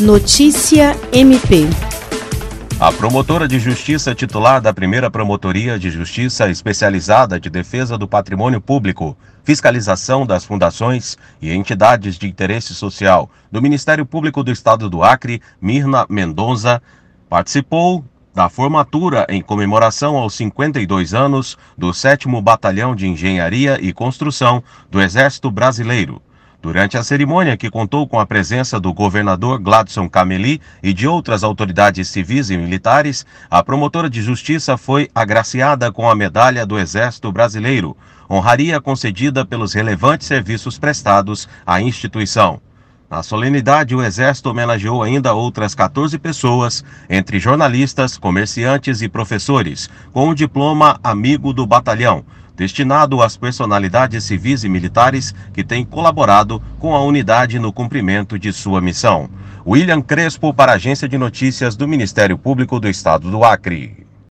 Notícia MP. A promotora de justiça titular da primeira Promotoria de Justiça Especializada de Defesa do Patrimônio Público, Fiscalização das Fundações e Entidades de Interesse Social do Ministério Público do Estado do Acre, Mirna Mendonça, participou da formatura em comemoração aos 52 anos do 7 Batalhão de Engenharia e Construção do Exército Brasileiro. Durante a cerimônia, que contou com a presença do governador Gladson Cameli e de outras autoridades civis e militares, a promotora de justiça foi agraciada com a Medalha do Exército Brasileiro, honraria concedida pelos relevantes serviços prestados à instituição. Na solenidade, o Exército homenageou ainda outras 14 pessoas, entre jornalistas, comerciantes e professores, com o diploma Amigo do Batalhão, destinado às personalidades civis e militares que têm colaborado com a unidade no cumprimento de sua missão. William Crespo, para a Agência de Notícias do Ministério Público do Estado do Acre.